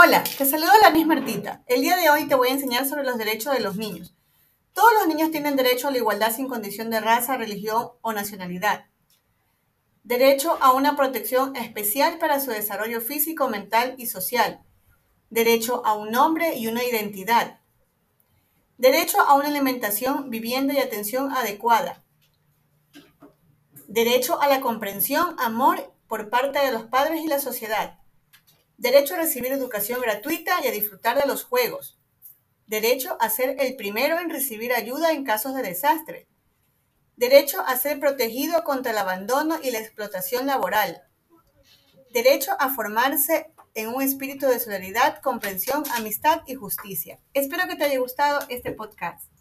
Hola, te saludo la misma Martita. El día de hoy te voy a enseñar sobre los derechos de los niños. Todos los niños tienen derecho a la igualdad sin condición de raza, religión o nacionalidad. Derecho a una protección especial para su desarrollo físico, mental y social. Derecho a un nombre y una identidad. Derecho a una alimentación, vivienda y atención adecuada. Derecho a la comprensión, amor por parte de los padres y la sociedad. Derecho a recibir educación gratuita y a disfrutar de los juegos. Derecho a ser el primero en recibir ayuda en casos de desastre. Derecho a ser protegido contra el abandono y la explotación laboral. Derecho a formarse en un espíritu de solidaridad, comprensión, amistad y justicia. Espero que te haya gustado este podcast.